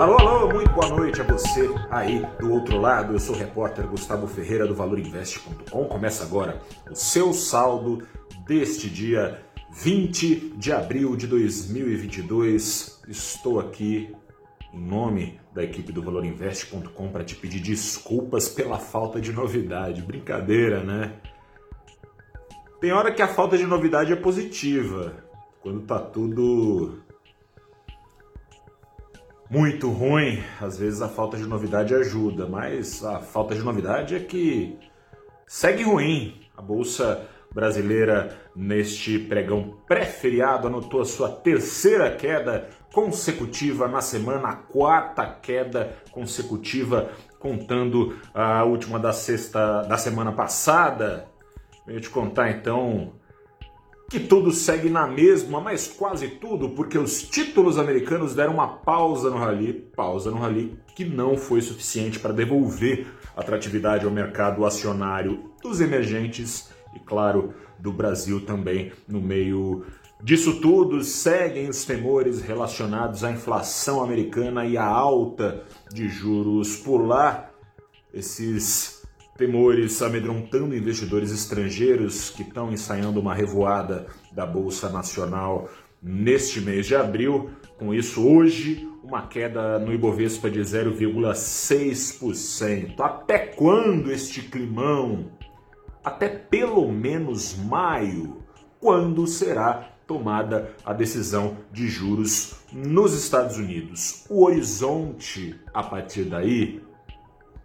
Alô, alô, muito boa noite a você aí do outro lado. Eu sou o repórter Gustavo Ferreira do ValorInvest.com. Começa agora o seu saldo deste dia 20 de abril de 2022. Estou aqui em nome da equipe do ValorInvest.com para te pedir desculpas pela falta de novidade. Brincadeira, né? Tem hora que a falta de novidade é positiva, quando tá tudo muito ruim, às vezes a falta de novidade ajuda, mas a falta de novidade é que segue ruim. A bolsa brasileira neste pregão pré-feriado anotou a sua terceira queda consecutiva na semana, a quarta queda consecutiva contando a última da sexta da semana passada. Venho te contar então que tudo segue na mesma, mas quase tudo, porque os títulos americanos deram uma pausa no rally, pausa no rally que não foi suficiente para devolver atratividade ao mercado acionário dos emergentes e, claro, do Brasil também no meio disso tudo. Seguem os temores relacionados à inflação americana e à alta de juros por lá. Esses temores amedrontando investidores estrangeiros que estão ensaiando uma revoada da Bolsa Nacional neste mês de abril. Com isso, hoje, uma queda no Ibovespa de 0,6%. Até quando este climão? Até pelo menos maio, quando será tomada a decisão de juros nos Estados Unidos. O horizonte, a partir daí,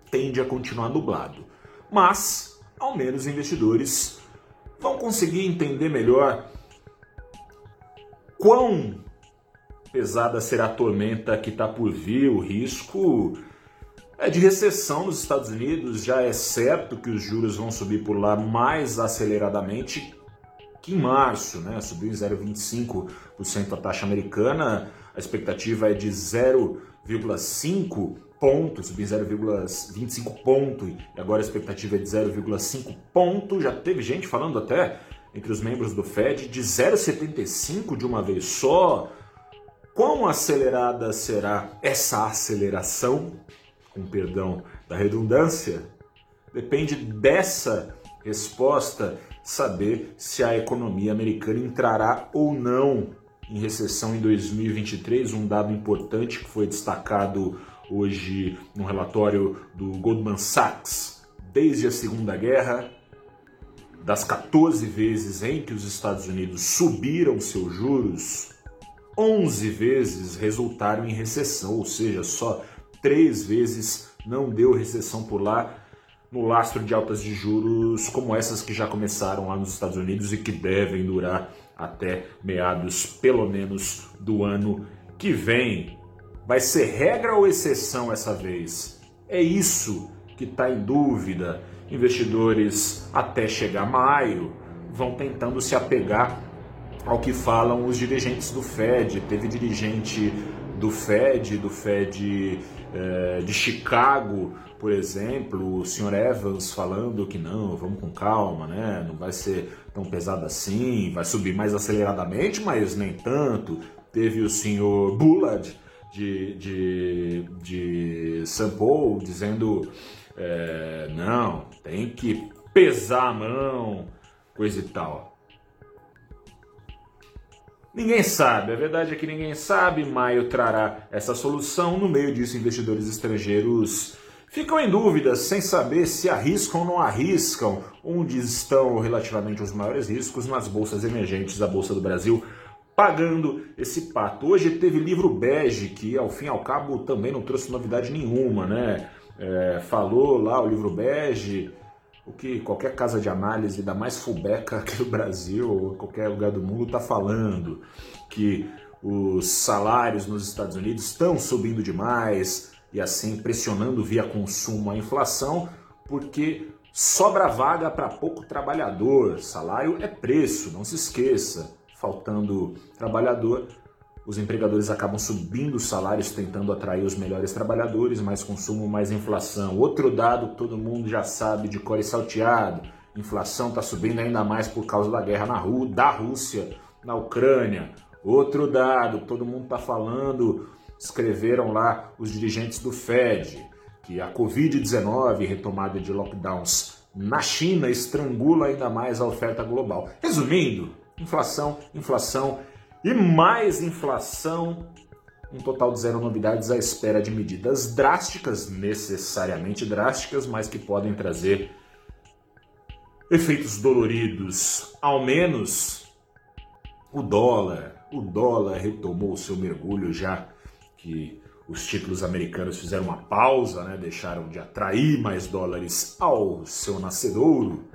tende a continuar nublado mas ao menos investidores vão conseguir entender melhor quão pesada será a tormenta que está por vir, o risco é de recessão nos Estados Unidos. Já é certo que os juros vão subir por lá mais aceleradamente que em março, né? Subiu em 0,25% a taxa americana, a expectativa é de 0,5% ponto, subiu 0,25 ponto e agora a expectativa é de 0,5 ponto. Já teve gente falando até entre os membros do Fed de 0,75 de uma vez só. Quão acelerada será essa aceleração, com perdão da redundância? Depende dessa resposta saber se a economia americana entrará ou não em recessão em 2023, um dado importante que foi destacado hoje no relatório do Goldman Sachs, desde a Segunda Guerra, das 14 vezes em que os Estados Unidos subiram seus juros, 11 vezes resultaram em recessão, ou seja, só três vezes não deu recessão por lá no lastro de altas de juros como essas que já começaram lá nos Estados Unidos e que devem durar até meados, pelo menos, do ano que vem. Vai ser regra ou exceção essa vez? É isso que está em dúvida. Investidores, até chegar maio, vão tentando se apegar ao que falam os dirigentes do Fed. Teve dirigente do Fed, do Fed eh, de Chicago, por exemplo, o senhor Evans falando que não, vamos com calma, né? Não vai ser tão pesado assim, vai subir mais aceleradamente, mas nem tanto. Teve o senhor Bullard de, de, de Sample dizendo é, não, tem que pesar a mão, coisa e tal. Ninguém sabe, a verdade é que ninguém sabe. Maio trará essa solução. No meio disso, investidores estrangeiros ficam em dúvida, sem saber se arriscam ou não arriscam, onde estão relativamente os maiores riscos nas bolsas emergentes. A Bolsa do Brasil pagando esse pato. Hoje teve livro bege, que ao fim e ao cabo também não trouxe novidade nenhuma, né? É, falou lá o livro bege, o que qualquer casa de análise da mais fubeca aqui do Brasil ou qualquer lugar do mundo está falando, que os salários nos Estados Unidos estão subindo demais e assim pressionando via consumo a inflação, porque sobra vaga para pouco trabalhador. Salário é preço, não se esqueça faltando trabalhador, os empregadores acabam subindo os salários, tentando atrair os melhores trabalhadores, mais consumo, mais inflação. Outro dado que todo mundo já sabe de core salteado: inflação está subindo ainda mais por causa da guerra na da Rússia na Ucrânia. Outro dado que todo mundo está falando escreveram lá os dirigentes do Fed que a Covid-19 retomada de lockdowns na China estrangula ainda mais a oferta global. Resumindo, inflação, inflação e mais inflação. Um total de zero novidades à espera de medidas drásticas, necessariamente drásticas, mas que podem trazer efeitos doloridos. Ao menos o dólar, o dólar retomou seu mergulho já que os títulos americanos fizeram uma pausa, né? deixaram de atrair mais dólares ao seu nascedouro.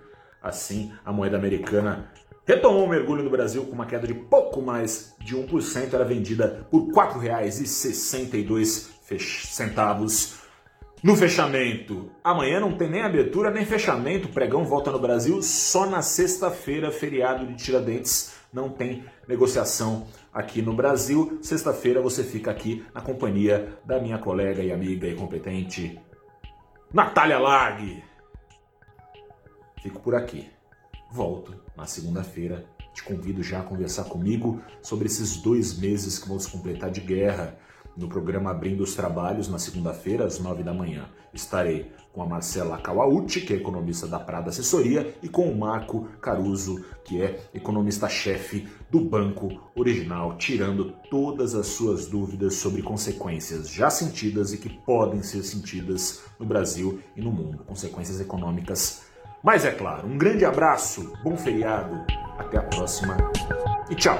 Assim, a moeda americana retomou o mergulho no Brasil com uma queda de pouco mais de 1%, era vendida por R$ 4,62 no fechamento. Amanhã não tem nem abertura nem fechamento, o pregão volta no Brasil só na sexta-feira, feriado de Tiradentes, não tem negociação aqui no Brasil. Sexta-feira você fica aqui na companhia da minha colega e amiga e competente Natália Lag. Fico por aqui. Volto na segunda-feira. Te convido já a conversar comigo sobre esses dois meses que vamos completar de guerra no programa Abrindo os Trabalhos, na segunda-feira, às nove da manhã. Estarei com a Marcela Kawauchi, que é economista da Prada Assessoria, e com o Marco Caruso, que é economista-chefe do Banco Original, tirando todas as suas dúvidas sobre consequências já sentidas e que podem ser sentidas no Brasil e no mundo, consequências econômicas. Mas é claro, um grande abraço, bom feriado, até a próxima e tchau!